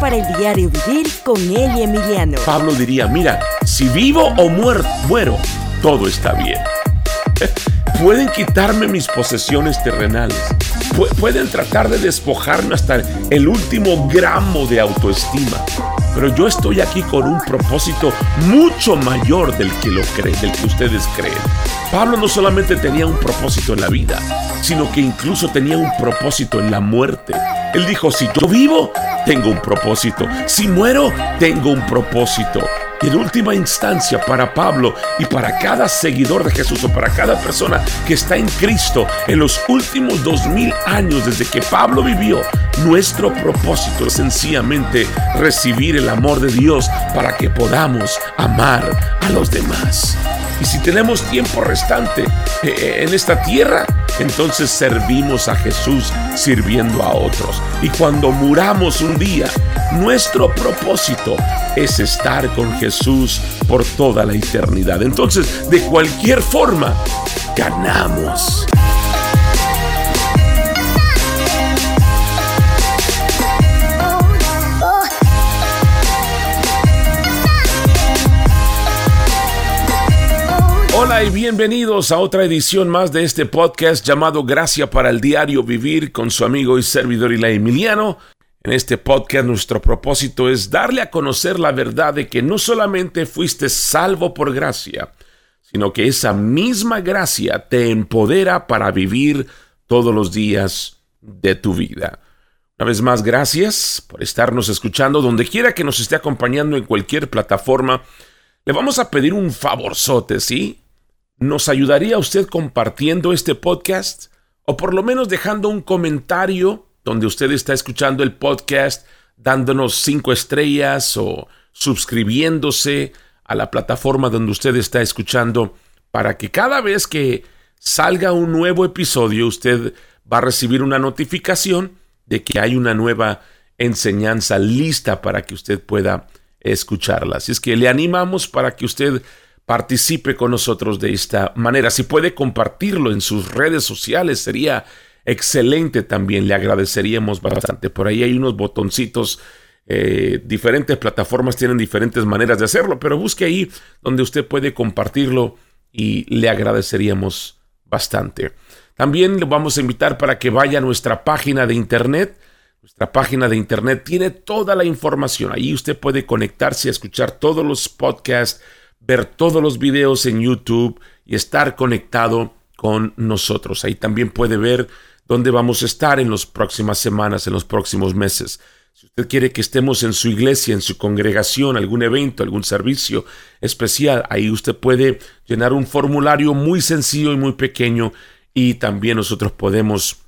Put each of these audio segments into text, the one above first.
Para el diario vivir con Eli Emiliano. Pablo diría, mira, si vivo o muero, muero todo está bien. Pueden quitarme mis posesiones terrenales. Pueden tratar de despojarme hasta el último gramo de autoestima. Pero yo estoy aquí con un propósito mucho mayor del que lo creen, del que ustedes creen. Pablo no solamente tenía un propósito en la vida, sino que incluso tenía un propósito en la muerte. Él dijo, si yo vivo, tengo un propósito. Si muero, tengo un propósito. Y en última instancia, para Pablo y para cada seguidor de Jesús o para cada persona que está en Cristo en los últimos dos mil años desde que Pablo vivió, nuestro propósito es sencillamente recibir el amor de Dios para que podamos amar a los demás. Y si tenemos tiempo restante eh, eh, en esta tierra, entonces servimos a Jesús sirviendo a otros. Y cuando muramos un día, nuestro propósito es estar con Jesús por toda la eternidad. Entonces, de cualquier forma, ganamos. Hola y bienvenidos a otra edición más de este podcast llamado Gracia para el Diario Vivir con su amigo y servidor Ila Emiliano. En este podcast nuestro propósito es darle a conocer la verdad de que no solamente fuiste salvo por gracia, sino que esa misma gracia te empodera para vivir todos los días de tu vida. Una vez más, gracias por estarnos escuchando donde quiera que nos esté acompañando en cualquier plataforma. Le vamos a pedir un favorzote, ¿sí? ¿Nos ayudaría usted compartiendo este podcast? O por lo menos dejando un comentario donde usted está escuchando el podcast, dándonos cinco estrellas o suscribiéndose a la plataforma donde usted está escuchando para que cada vez que salga un nuevo episodio usted va a recibir una notificación de que hay una nueva enseñanza lista para que usted pueda escucharla. Así es que le animamos para que usted participe con nosotros de esta manera. Si puede compartirlo en sus redes sociales, sería excelente también. Le agradeceríamos bastante. Por ahí hay unos botoncitos. Eh, diferentes plataformas tienen diferentes maneras de hacerlo, pero busque ahí donde usted puede compartirlo y le agradeceríamos bastante. También le vamos a invitar para que vaya a nuestra página de internet. Nuestra página de internet tiene toda la información. Ahí usted puede conectarse a escuchar todos los podcasts ver todos los videos en YouTube y estar conectado con nosotros. Ahí también puede ver dónde vamos a estar en las próximas semanas, en los próximos meses. Si usted quiere que estemos en su iglesia, en su congregación, algún evento, algún servicio especial, ahí usted puede llenar un formulario muy sencillo y muy pequeño y también nosotros podemos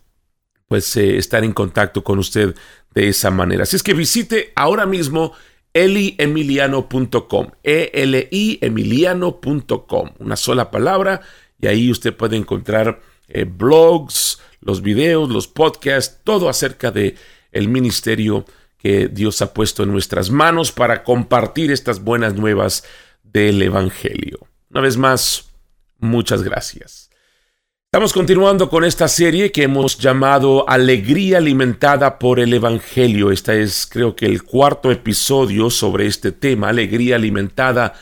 pues eh, estar en contacto con usted de esa manera. Así es que visite ahora mismo eliemiliano.com, E-L-I emiliano.com, una sola palabra, y ahí usted puede encontrar eh, blogs, los videos, los podcasts, todo acerca de el ministerio que Dios ha puesto en nuestras manos para compartir estas buenas nuevas del Evangelio. Una vez más, muchas gracias. Estamos continuando con esta serie que hemos llamado Alegría alimentada por el Evangelio. Esta es creo que el cuarto episodio sobre este tema, Alegría alimentada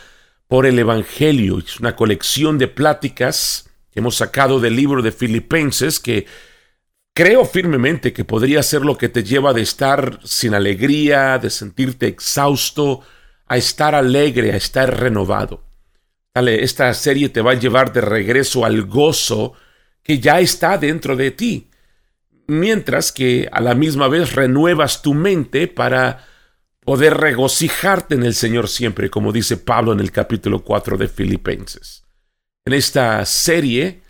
por el Evangelio. Es una colección de pláticas que hemos sacado del libro de Filipenses que creo firmemente que podría ser lo que te lleva de estar sin alegría, de sentirte exhausto, a estar alegre, a estar renovado. Esta serie te va a llevar de regreso al gozo que ya está dentro de ti, mientras que a la misma vez renuevas tu mente para poder regocijarte en el Señor siempre, como dice Pablo en el capítulo 4 de Filipenses. En esta serie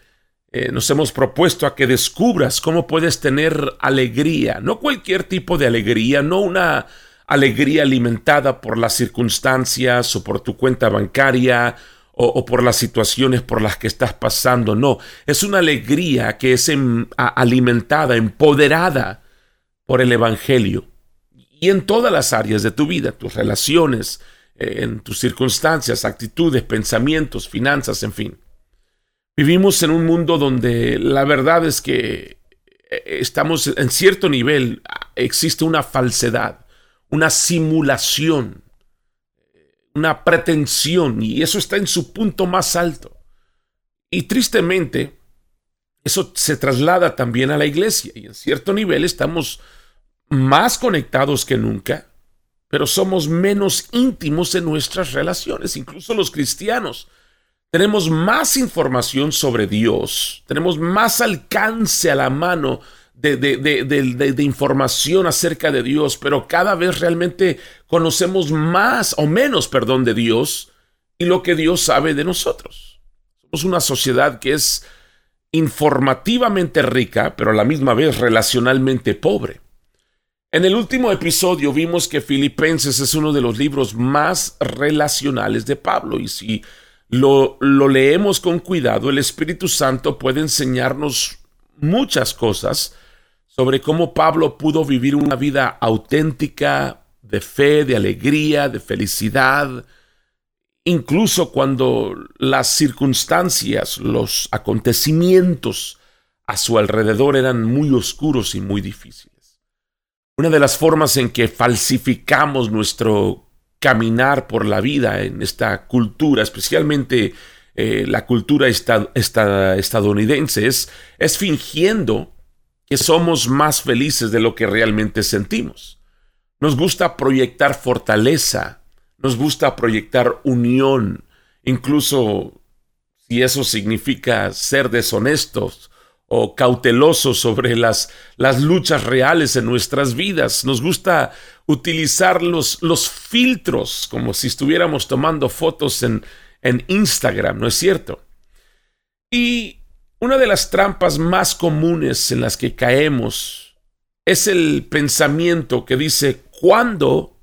eh, nos hemos propuesto a que descubras cómo puedes tener alegría, no cualquier tipo de alegría, no una alegría alimentada por las circunstancias o por tu cuenta bancaria o, por las situaciones por las que estás pasando. No, es una alegría que es alimentada, empoderada por el Evangelio. Y en todas las áreas de tu vida, tus relaciones, eh, en tus circunstancias, actitudes, pensamientos, finanzas, en fin. Vivimos en un mundo donde la verdad es que eh, estamos en cierto nivel, existe una falsedad, una simulación, una pretensión, y eso está en su punto más alto. Y tristemente, eso se traslada también a la iglesia, y en cierto nivel estamos más conectados que nunca, pero somos menos íntimos en nuestras relaciones, incluso los cristianos. Tenemos más información sobre Dios, tenemos más alcance a la mano de, de, información acerca de Dios, pero cada vez realmente conocemos más o menos, perdón, de Dios y lo que Dios sabe de nosotros. Somos una sociedad que es informativamente rica, pero a la misma vez relacionalmente pobre. En el último episodio vimos que Filipenses es uno de los libros más relacionales de Pablo y si lo, lo, leemos con cuidado, el Espíritu Santo puede enseñarnos muchas cosas sobre cómo Pablo pudo vivir una vida auténtica, de fe, de alegría, de felicidad, incluso cuando las circunstancias, los acontecimientos a su alrededor eran muy oscuros y muy difíciles. Una de las formas en que falsificamos nuestro caminar por la vida en esta cultura, especialmente eh, la cultura estadounidense, es, es fingiendo que somos más felices de lo que realmente sentimos. Nos gusta proyectar fortaleza, nos gusta proyectar unión, incluso si eso significa ser deshonestos o cautelosos sobre las, las luchas reales en nuestras vidas. Nos gusta utilizar los, los filtros como si estuviéramos tomando fotos en, en Instagram, ¿no es cierto? Y una de las trampas más comunes en las que caemos es el pensamiento que dice, ¿cuándo?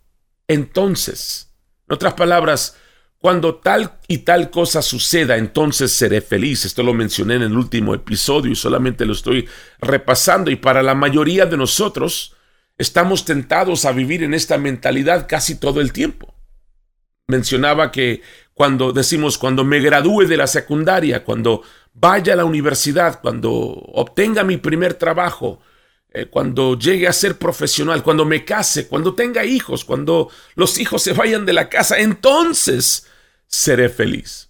Entonces. En otras palabras, cuando tal y tal cosa suceda, entonces seré feliz. Esto lo mencioné en el último episodio y solamente lo estoy repasando. Y para la mayoría de nosotros, estamos tentados a vivir en esta mentalidad casi todo el tiempo. Mencionaba que cuando decimos, cuando me gradúe de la secundaria, cuando vaya a la universidad, cuando obtenga mi primer trabajo, eh, cuando llegue a ser profesional, cuando me case, cuando tenga hijos, cuando los hijos se vayan de la casa, entonces seré feliz.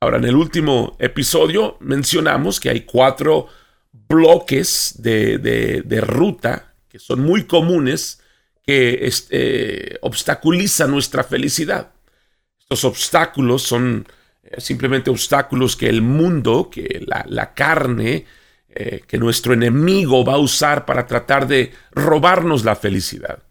Ahora, en el último episodio mencionamos que hay cuatro bloques de, ruta que son muy comunes que este, obstaculizan nuestra felicidad. Estos obstáculos son eh, simplemente obstáculos que el mundo, que la, carne, eh, que nuestro enemigo va a usar para tratar de robarnos la felicidad.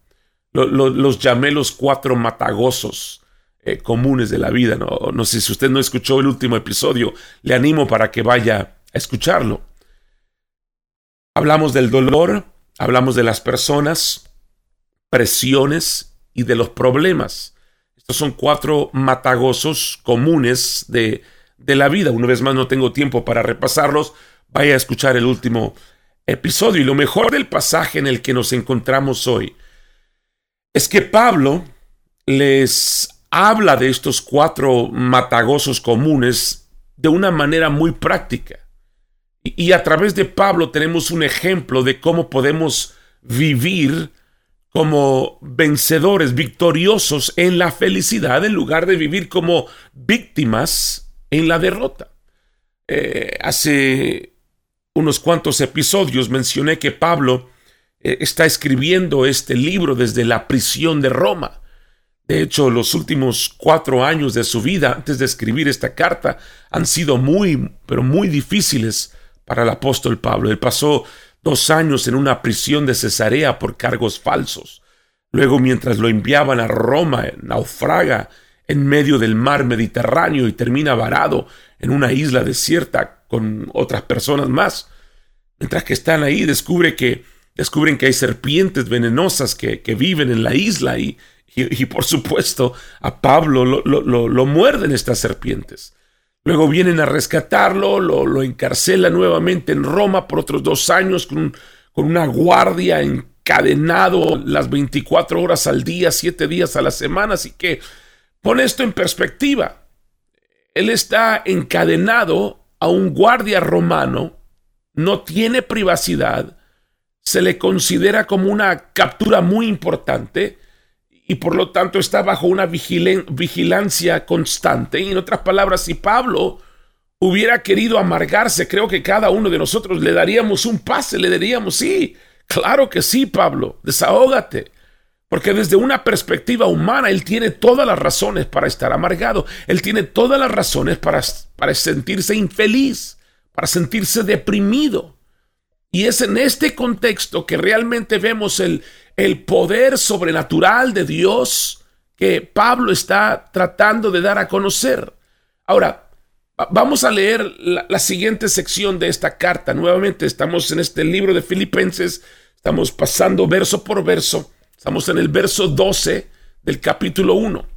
los llamé los cuatro matagosos eh, comunes de la vida. no sé si usted no escuchó el último episodio, le animo para que vaya a escucharlo. Hablamos del dolor, hablamos de las personas, presiones y de los problemas. Estos son cuatro matagosos comunes de, de la vida. Una vez más no tengo tiempo para repasarlos. Vaya a escuchar el último episodio. Y lo mejor del pasaje en el que nos encontramos hoy es que Pablo les habla de estos cuatro matagosos comunes de una manera muy práctica. Y, a través de Pablo tenemos un ejemplo de cómo podemos vivir como vencedores, victoriosos en la felicidad, en lugar de vivir como víctimas en la derrota. Eh, hace unos cuantos episodios mencioné que Pablo eh, está escribiendo este libro desde la prisión de Roma. De hecho, los últimos cuatro años de su vida antes de escribir esta carta han sido muy, pero muy difíciles para el apóstol Pablo. Él pasó dos años en una prisión de Cesarea por cargos falsos. Luego, mientras lo enviaban a Roma, naufraga en medio del mar Mediterráneo y termina varado en una isla desierta con otras personas más. Mientras que están ahí, descubre que, descubren que hay serpientes venenosas que, que viven en la isla y, y, por supuesto, a Pablo lo, muerden estas serpientes. Luego vienen a rescatarlo, lo, encarcela nuevamente en Roma por otros dos años con, con una guardia encadenado las 24 horas al día, siete días a la semana. Así que pone esto en perspectiva. Él está encadenado a un guardia romano, no tiene privacidad, se le considera como una captura muy importante y por lo tanto está bajo una vigilancia constante. Y en otras palabras, si Pablo hubiera querido amargarse, creo que cada uno de nosotros le daríamos un pase, le diríamos, sí, claro que sí, Pablo, desahógate. Porque desde una perspectiva humana, él tiene todas las razones para estar amargado. Él tiene todas las razones para, para sentirse infeliz, para sentirse deprimido. Y es en este contexto que realmente vemos el, el poder sobrenatural de Dios que Pablo está tratando de dar a conocer. Ahora, vamos a leer la, siguiente sección de esta carta. Nuevamente estamos en este libro de Filipenses, estamos pasando verso por verso, estamos en el verso 12 del capítulo 1.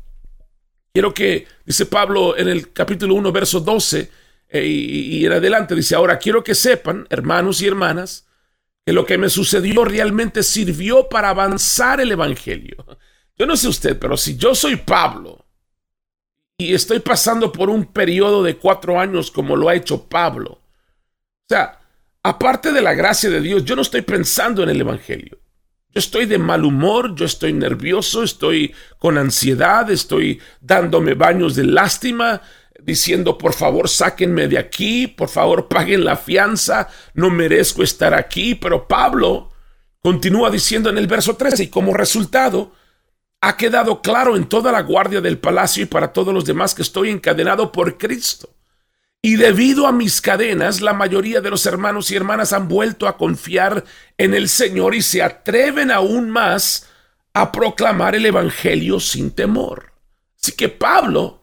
Quiero que, dice Pablo en el capítulo 1, verso 12, eh, y, y en adelante, dice, ahora quiero que sepan, hermanos y hermanas, que lo que me sucedió realmente sirvió para avanzar el Evangelio. Yo no sé usted, pero si yo soy Pablo y estoy pasando por un periodo de cuatro años como lo ha hecho Pablo, o sea, aparte de la gracia de Dios, yo no estoy pensando en el Evangelio. Yo estoy de mal humor, yo estoy nervioso, estoy con ansiedad, estoy dándome baños de lástima, diciendo, por favor, sáquenme de aquí, por favor, paguen la fianza, no merezco estar aquí. Pero Pablo continúa diciendo en el verso 13, y como resultado, ha quedado claro en toda la guardia del palacio y para todos los demás que estoy encadenado por Cristo. Y debido a mis cadenas, la mayoría de los hermanos y hermanas han vuelto a confiar en el Señor y se atreven aún más a proclamar el Evangelio sin temor. Así que Pablo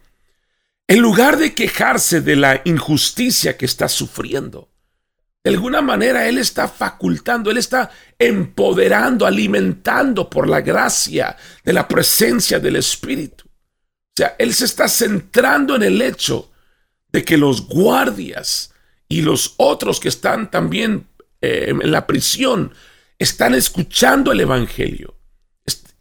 en lugar de quejarse de la injusticia que está sufriendo, de alguna manera Él está facultando, Él está empoderando, alimentando por la gracia de la presencia del Espíritu. O sea, Él se está centrando en el hecho de que los guardias y los otros que están también eh, en la prisión están escuchando el Evangelio.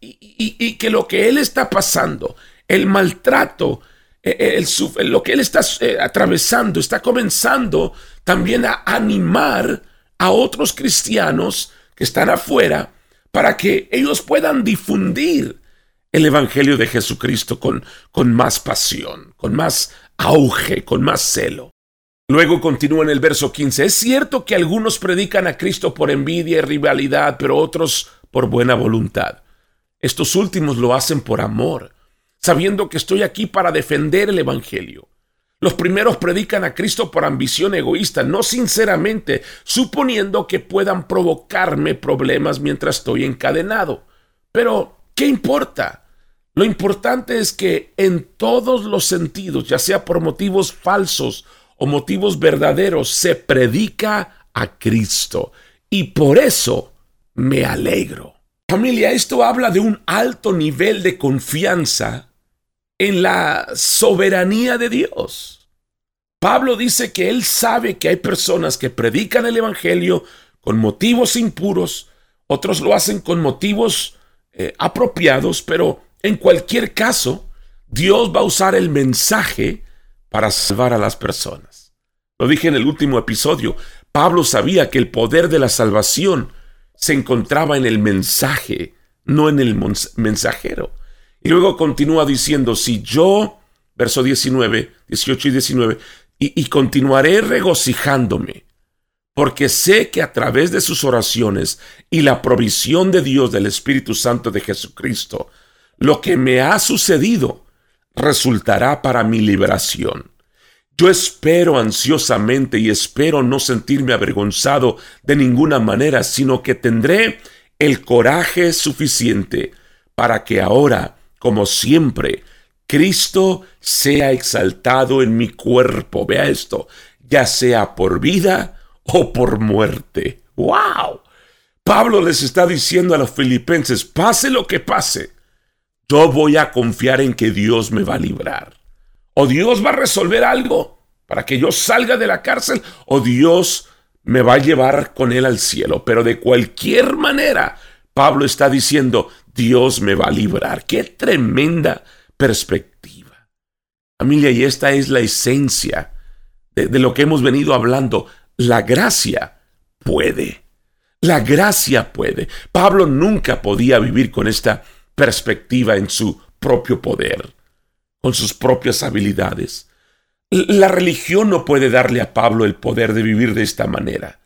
y que lo que Él está pasando, el maltrato, eh, eh, lo que él está eh, atravesando, está comenzando también a animar a otros cristianos que están afuera para que ellos puedan difundir el Evangelio de Jesucristo con, con más pasión, con más auge, con más celo. Luego continúa en el verso 15, es cierto que algunos predican a Cristo por envidia y rivalidad, pero otros por buena voluntad. Estos últimos lo hacen por amor sabiendo que estoy aquí para defender el Evangelio. Los primeros predican a Cristo por ambición egoísta, no sinceramente, suponiendo que puedan provocarme problemas mientras estoy encadenado. Pero, ¿qué importa? Lo importante es que en todos los sentidos, ya sea por motivos falsos o motivos verdaderos, se predica a Cristo. Y por eso me alegro. Familia, esto habla de un alto nivel de confianza en la soberanía de Dios. Pablo dice que él sabe que hay personas que predican el Evangelio con motivos impuros, otros lo hacen con motivos eh, apropiados, pero en cualquier caso, Dios va a usar el mensaje para salvar a las personas. Lo dije en el último episodio, Pablo sabía que el poder de la salvación se encontraba en el mensaje, no en el mensajero. Y luego continúa diciendo, si yo, verso 19, 18 y 19, y, y continuaré regocijándome, porque sé que a través de sus oraciones y la provisión de Dios del Espíritu Santo de Jesucristo, lo que me ha sucedido resultará para mi liberación. Yo espero ansiosamente y espero no sentirme avergonzado de ninguna manera, sino que tendré el coraje suficiente para que ahora como siempre, Cristo sea exaltado en mi cuerpo. Vea esto, ya sea por vida o por muerte. ¡Wow! Pablo les está diciendo a los filipenses, pase lo que pase, yo voy a confiar en que Dios me va a librar. O Dios va a resolver algo para que yo salga de la cárcel, o Dios me va a llevar con él al cielo. Pero de cualquier manera, Pablo está diciendo, Dios me va a librar. Qué tremenda perspectiva. Familia, y esta es la esencia de, lo que hemos venido hablando. La gracia puede. La gracia puede. Pablo nunca podía vivir con esta perspectiva en su propio poder, con sus propias habilidades. La religión no puede darle a Pablo el poder de vivir de esta manera.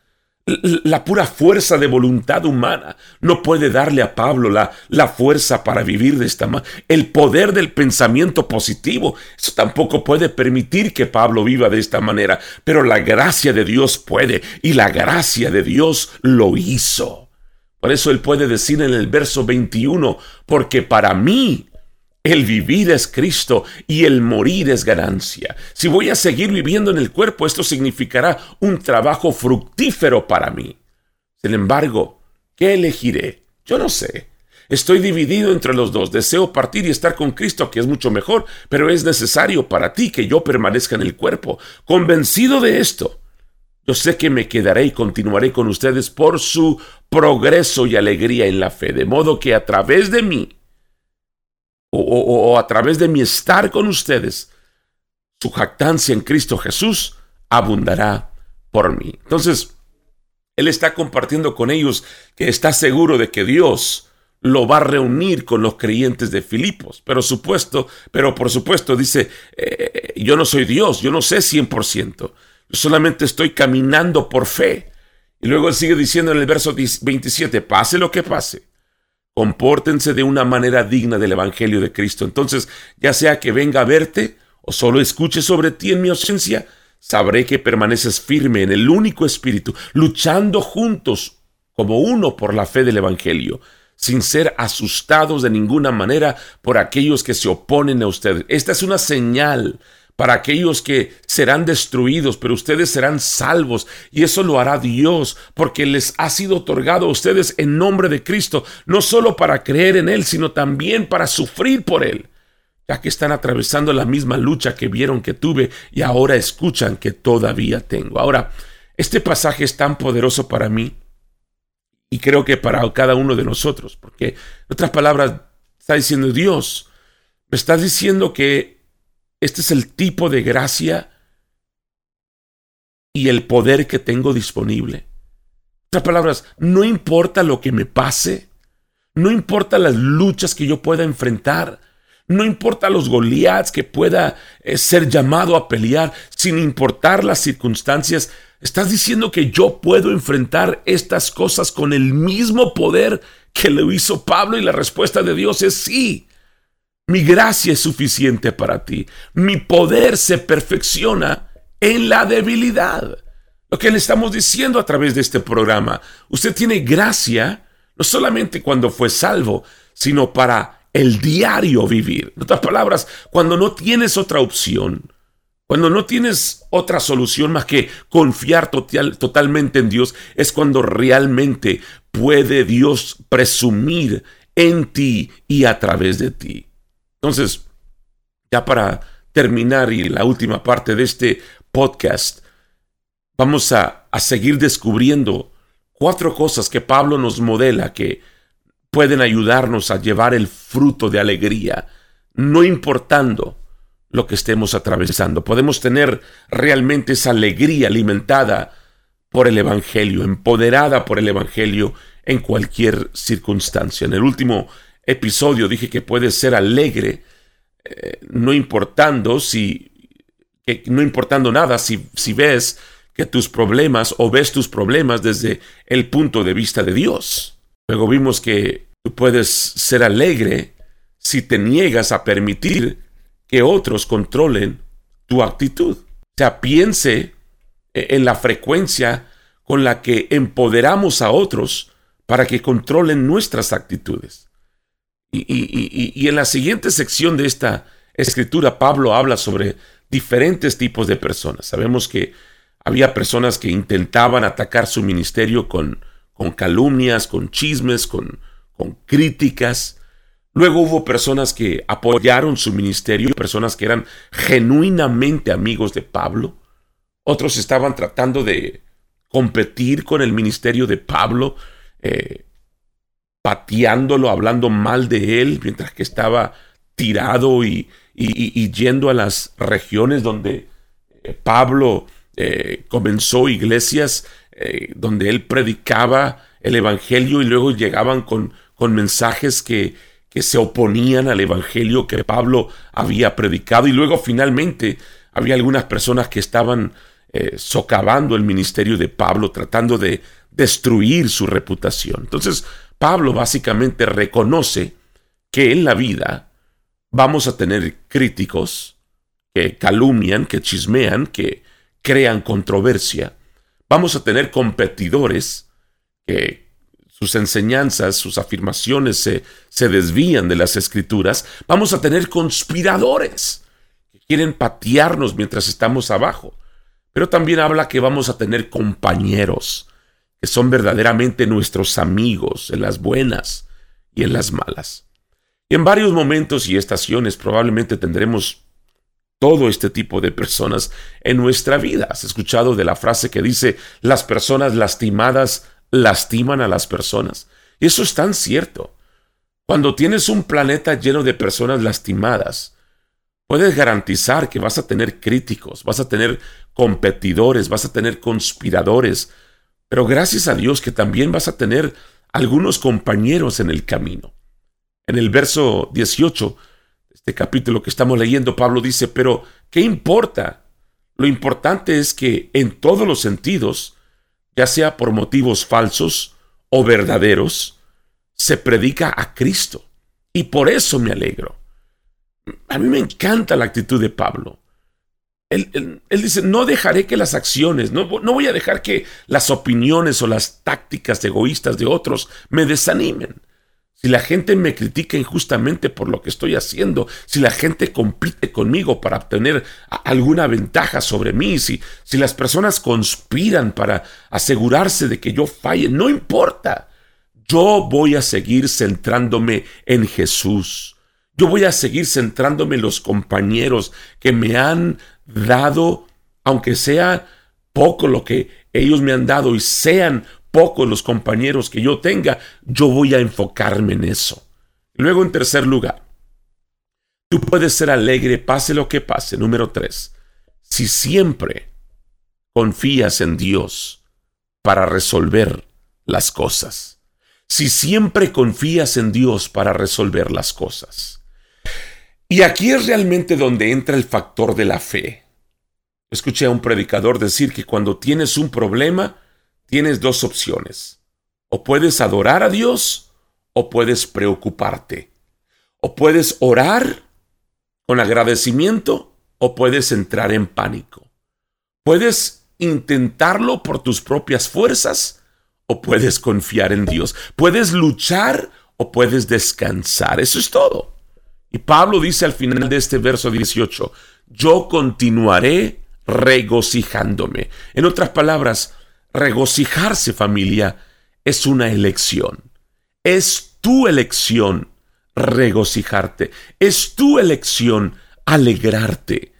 La pura fuerza de voluntad humana no puede darle a Pablo la, la fuerza para vivir de esta manera. El poder del pensamiento positivo, eso tampoco puede permitir que Pablo viva de esta manera. Pero la gracia de Dios puede y la gracia de Dios lo hizo. Por eso él puede decir en el verso 21, porque para mí el vivir es Cristo y el morir es ganancia. Si voy a seguir viviendo en el cuerpo, esto significará un trabajo fructífero para mí. Sin embargo, ¿qué elegiré? Yo no sé. Estoy dividido entre los dos. Deseo partir y estar con Cristo, que es mucho mejor, pero es necesario para ti que yo permanezca en el cuerpo. Convencido de esto, yo sé que me quedaré y continuaré con ustedes por su progreso y alegría en la fe, de modo que a través de mí, o, a través de mi estar con ustedes, su jactancia en Cristo Jesús abundará por mí. Entonces, Él está compartiendo con ellos que está seguro de que Dios lo va a reunir con los creyentes de Filipos. Pero supuesto, pero por supuesto dice, eh, yo no soy Dios, yo no sé 100%, yo solamente estoy caminando por fe. Y luego él sigue diciendo en el verso 27, pase lo que pase, compórtense de una manera digna del Evangelio de Cristo. Entonces, ya sea que venga a verte o solo escuche sobre ti en mi ausencia, sabré que permaneces firme en el único espíritu, luchando juntos como uno por la fe del Evangelio, sin ser asustados de ninguna manera por aquellos que se oponen a ustedes. Esta es una señal para aquellos que serán destruidos, pero ustedes serán salvos. Y eso lo hará Dios, porque les ha sido otorgado a ustedes en nombre de Cristo, no solo para creer en Él, sino también para sufrir por Él, ya que están atravesando la misma lucha que vieron que tuve y ahora escuchan que todavía tengo. Ahora, este pasaje es tan poderoso para mí y creo que para cada uno de nosotros, porque en otras palabras, está diciendo Dios, me estás diciendo que este es el tipo de gracia y el poder que tengo disponible. En otras palabras, no importa lo que me pase, no importa las luchas que yo pueda enfrentar, no importa los Goliaths que pueda eh, ser llamado a pelear, sin importar las circunstancias, estás diciendo que yo puedo enfrentar estas cosas con el mismo poder que lo hizo Pablo y la respuesta de Dios es sí. Mi gracia es suficiente para ti. Mi poder se perfecciona en la debilidad. Lo que le estamos diciendo a través de este programa. Usted tiene gracia no solamente cuando fue salvo, sino para el diario vivir. En otras palabras, cuando no tienes otra opción, cuando no tienes otra solución más que confiar totalmente en Dios, es cuando realmente puede Dios presumir en ti y a través de ti. Entonces, ya para terminar y la última parte de este podcast, vamos a, seguir descubriendo cuatro cosas que Pablo nos modela que pueden ayudarnos a llevar el fruto de alegría, no importando lo que estemos atravesando. Podemos tener realmente esa alegría alimentada por el Evangelio, empoderada por el Evangelio en cualquier circunstancia. En el último episodio dije que puedes ser alegre, eh, no importando si, no importando nada si, si ves que tus problemas o ves tus problemas desde el punto de vista de Dios. Luego vimos que tú puedes ser alegre si te niegas a permitir que otros controlen tu actitud. O sea, piense en la frecuencia con la que empoderamos a otros para que controlen nuestras actitudes. Y, en la siguiente sección de esta escritura, Pablo habla sobre diferentes tipos de personas. Sabemos que había personas que intentaban atacar su ministerio con, calumnias, con chismes, con, con críticas. Luego hubo personas que apoyaron su ministerio, personas que eran genuinamente amigos de Pablo. Otros estaban tratando de competir con el ministerio de Pablo. Eh, pateándolo, hablando mal de él, mientras que estaba tirado y, yendo a las regiones donde eh, Pablo eh, comenzó iglesias, eh, donde él predicaba el Evangelio y luego llegaban con, con mensajes que, que se oponían al Evangelio que Pablo había predicado y luego finalmente había algunas personas que estaban socavando el ministerio de Pablo, tratando de destruir su reputación. Entonces, Pablo básicamente reconoce que en la vida vamos a tener críticos que calumnian, que chismean, que crean controversia. Vamos a tener competidores que sus enseñanzas, sus afirmaciones se, se desvían de las escrituras. Vamos a tener conspiradores que quieren patearnos mientras estamos abajo. Pero también habla que vamos a tener compañeros que son verdaderamente nuestros amigos en las buenas y en las malas. Y en varios momentos y estaciones probablemente tendremos todo este tipo de personas en nuestra vida. Has escuchado de la frase que dice, las personas lastimadas lastiman a las personas. Y eso es tan cierto. Cuando tienes un planeta lleno de personas lastimadas, puedes garantizar que vas a tener críticos, vas a tener competidores, vas a tener conspiradores, pero gracias a Dios que también vas a tener algunos compañeros en el camino. En el verso 18, este capítulo que estamos leyendo, Pablo dice, pero ¿qué importa? Lo importante es que en todos los sentidos, ya sea por motivos falsos o verdaderos, se predica a Cristo. Y por eso me alegro. A mí me encanta la actitud de Pablo. Él, dice, no dejaré que las acciones, no, voy a dejar que las opiniones o las tácticas egoístas de otros me desanimen. Si la gente me critica injustamente por lo que estoy haciendo, si la gente compite conmigo para obtener alguna ventaja sobre mí, si, si las personas conspiran para asegurarse de que yo falle, no importa. Yo voy a seguir centrándome en Jesús. Yo voy a seguir centrándome en los compañeros que me han dado, aunque sea poco lo que ellos me han dado y sean pocos los compañeros que yo tenga, yo voy a enfocarme en eso. Luego, en tercer lugar, tú puedes ser alegre pase lo que pase. Número tres, si siempre confías en Dios para resolver las cosas. Si siempre confías en Dios para resolver las cosas. Y aquí es realmente donde entra el factor de la fe. Escuché a un predicador decir que cuando tienes un problema, tienes dos opciones. O puedes adorar a Dios o puedes preocuparte. O puedes orar con agradecimiento o puedes entrar en pánico. Puedes intentarlo por tus propias fuerzas o puedes confiar en Dios. Puedes luchar o puedes descansar. Eso es todo. Y Pablo dice al final de este verso 18, yo continuaré regocijándome. En otras palabras, regocijarse familia es una elección. Es tu elección regocijarte. Es tu elección alegrarte.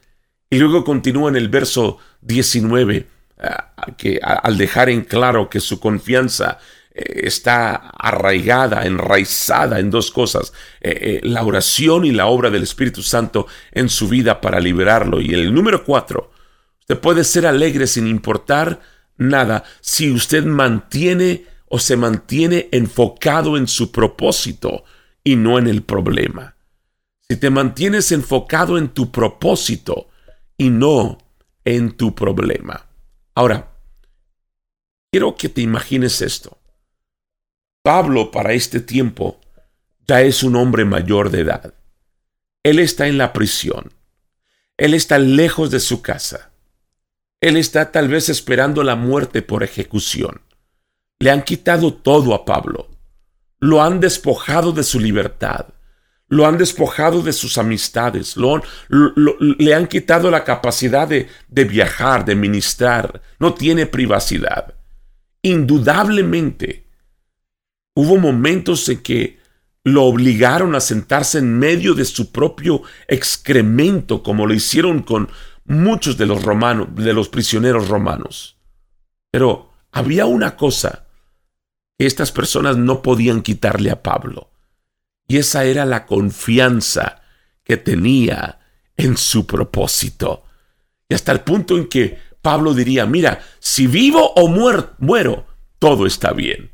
Y luego continúa en el verso 19, ah, que al dejar en claro que su confianza eh, está arraigada, enraizada en dos cosas, eh, eh, la oración y la obra del Espíritu Santo en su vida para liberarlo. Y el número cuatro, usted puede ser alegre sin importar nada si usted mantiene o se mantiene enfocado en su propósito y no en el problema. Si te mantienes enfocado en tu propósito y no en tu problema. Ahora, quiero que te imagines esto. Pablo para este tiempo ya es un hombre mayor de edad. Él está en la prisión. Él está lejos de su casa. Él está tal vez esperando la muerte por ejecución. Le han quitado todo a Pablo. Lo han despojado de su libertad. Lo han despojado de sus amistades. le han quitado la capacidad de, de viajar, de ministrar. No tiene privacidad. Indudablemente, Hubo momentos en que lo obligaron a sentarse en medio de su propio excremento, como lo hicieron con muchos de los romanos, de los prisioneros romanos. Pero había una cosa que estas personas no podían quitarle a Pablo, y esa era la confianza que tenía en su propósito. Y hasta el punto en que Pablo diría, mira, si vivo o muero, todo está bien.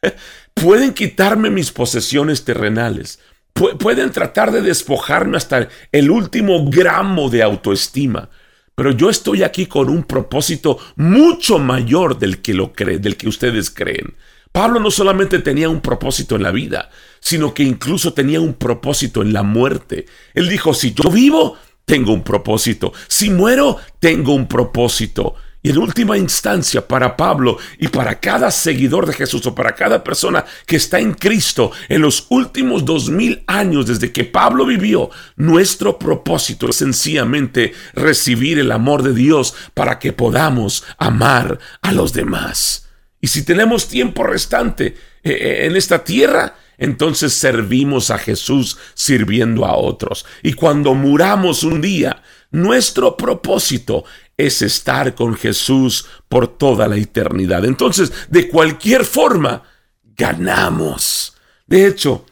Pueden quitarme mis posesiones terrenales, pueden tratar de despojarme hasta el último gramo de autoestima. Pero yo estoy aquí con un propósito mucho mayor del que, lo del que ustedes creen. Pablo no solamente tenía un propósito en la vida, sino que incluso tenía un propósito en la muerte. Él dijo, si yo vivo, tengo un propósito. Si muero, tengo un propósito. Y en última instancia, para Pablo y para cada seguidor de Jesús o para cada persona que está en Cristo, en los últimos dos mil años desde que Pablo vivió, nuestro propósito es sencillamente recibir el amor de Dios para que podamos amar a los demás. Y si tenemos tiempo restante eh, eh, en esta tierra, entonces servimos a Jesús sirviendo a otros. Y cuando muramos un día, nuestro propósito es estar con Jesús por toda la eternidad. Entonces, de cualquier forma, ganamos. De hecho,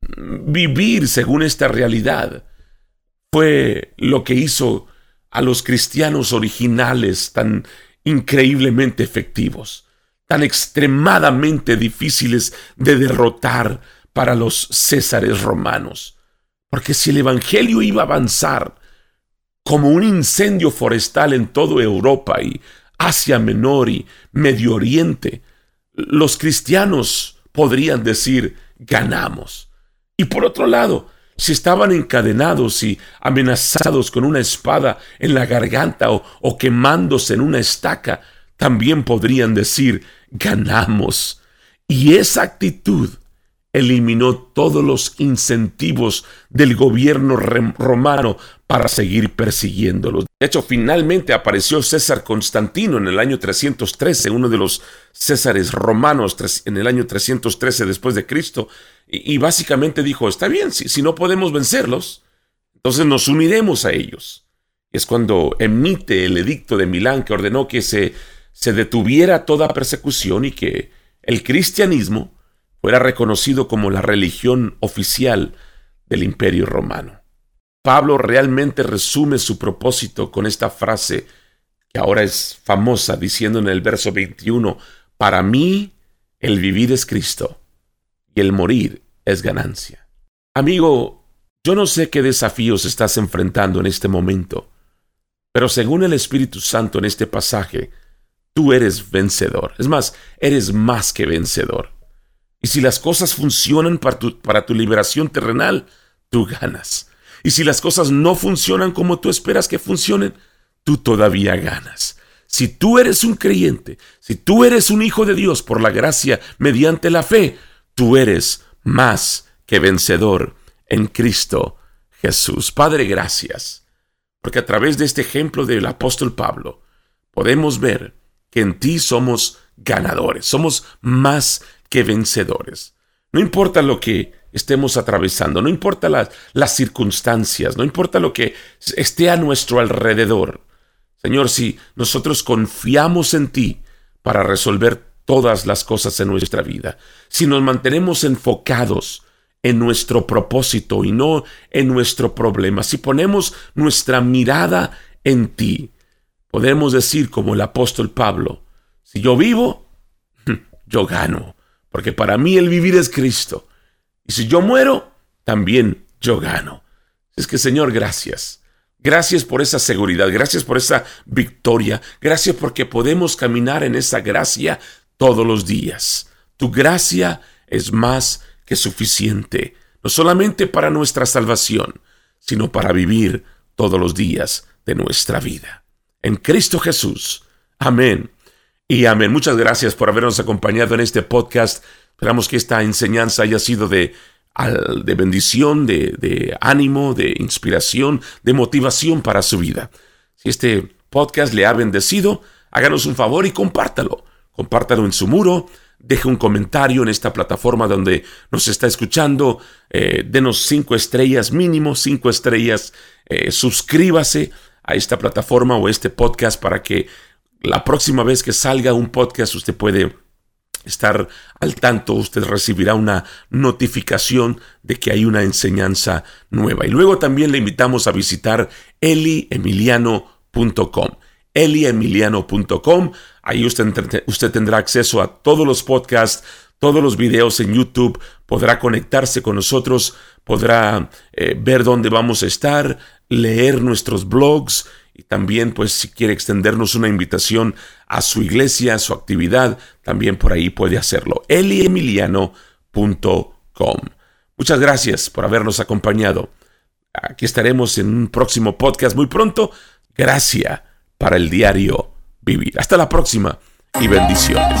vivir según esta realidad fue lo que hizo a los cristianos originales tan increíblemente efectivos, tan extremadamente difíciles de derrotar para los césares romanos. Porque si el Evangelio iba a avanzar, como un incendio forestal en toda Europa y Asia Menor y Medio Oriente, los cristianos podrían decir ganamos. Y por otro lado, si estaban encadenados y amenazados con una espada en la garganta o, quemándose en una estaca, también podrían decir ganamos. Y esa actitud eliminó todos los incentivos del gobierno romano para seguir persiguiéndolos. De hecho, finalmente apareció César Constantino en el año 313, uno de los Césares romanos en el año 313 después de Cristo, y, básicamente dijo, está bien, si, no podemos vencerlos, entonces nos uniremos a ellos. Es cuando emite el edicto de Milán que ordenó que se, se detuviera toda persecución y que el cristianismo fuera reconocido como la religión oficial del imperio romano. Pablo realmente resume su propósito con esta frase que ahora es famosa diciendo en el verso 21, para mí el vivir es Cristo y el morir es ganancia. Amigo, yo no sé qué desafíos estás enfrentando en este momento, pero según el Espíritu Santo en este pasaje, tú eres vencedor. Es más, eres más que vencedor. Y si las cosas funcionan para tu, liberación terrenal, tú ganas. Y si las cosas no funcionan como tú esperas que funcionen, tú todavía ganas. Si tú eres un creyente, si tú eres un hijo de Dios por la gracia mediante la fe, tú eres más que vencedor en Cristo Jesús. Padre, gracias, porque a través de este ejemplo del apóstol Pablo, podemos ver que en ti somos ganadores, somos más que vencedores. No importa lo que estemos atravesando, no importa las, las circunstancias, no importa lo que esté a nuestro alrededor. Señor, si nosotros confiamos en ti para resolver todas las cosas en nuestra vida, si nos mantenemos enfocados en nuestro propósito y no en nuestro problema, si ponemos nuestra mirada en ti, podemos decir como el apóstol Pablo, si yo vivo, yo gano porque para mí el vivir es Cristo. Y si yo muero, también yo gano. Es que Señor, gracias. Gracias por esa seguridad, gracias por esa victoria, gracias porque podemos caminar en esa gracia todos los días. Tu gracia es más que suficiente, no solamente para nuestra salvación, sino para vivir todos los días de nuestra vida. En Cristo Jesús. Amén y amén. Muchas gracias por habernos acompañado en este podcast. Esperamos que esta enseñanza haya sido de, de bendición, de, ánimo, de inspiración, de motivación para su vida. Si este podcast le ha bendecido, háganos un favor y compártalo. Compártalo en su muro, deje un comentario en esta plataforma donde nos está escuchando, eh, denos cinco estrellas, mínimo cinco estrellas, eh, suscríbase a esta plataforma o este podcast para que la próxima vez que salga un podcast usted puede estar al tanto, usted recibirá una notificación de que hay una enseñanza nueva. Y luego también le invitamos a visitar eliemiliano.com. eliemiliano.com, ahí usted, usted tendrá acceso a todos los podcasts, todos los videos en YouTube, podrá conectarse con nosotros, podrá eh, ver dónde vamos a estar, leer nuestros blogs y también pues si quiere extendernos una invitación a su iglesia, a su actividad, también por ahí puede hacerlo. eliemiliano.com. Muchas gracias por habernos acompañado. Aquí estaremos en un próximo podcast muy pronto. Gracias para el diario vivir. Hasta la próxima y bendiciones.